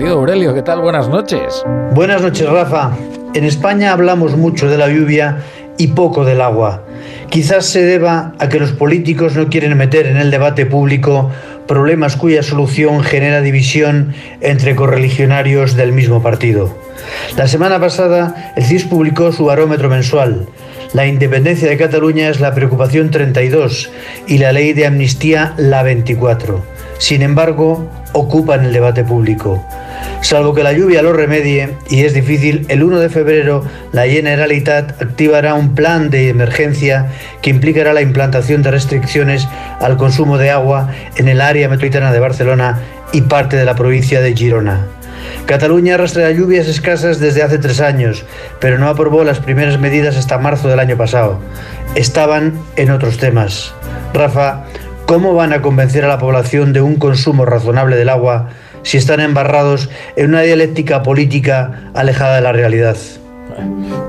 Querido Aurelio, ¿qué tal? Buenas noches. Buenas noches, Rafa. En España hablamos mucho de la lluvia y poco del agua. Quizás se deba a que los políticos no quieren meter en el debate público problemas cuya solución genera división entre correligionarios del mismo partido. La semana pasada, el CIS publicó su barómetro mensual. La independencia de Cataluña es la preocupación 32 y la ley de amnistía la 24. Sin embargo, ocupan el debate público. Salvo que la lluvia lo remedie, y es difícil, el 1 de febrero la Generalitat activará un plan de emergencia que implicará la implantación de restricciones al consumo de agua en el área metropolitana de Barcelona y parte de la provincia de Girona. Cataluña arrastra lluvias escasas desde hace tres años, pero no aprobó las primeras medidas hasta marzo del año pasado. Estaban en otros temas. Rafa, ¿cómo van a convencer a la población de un consumo razonable del agua si están embarrados en una dialéctica política alejada de la realidad?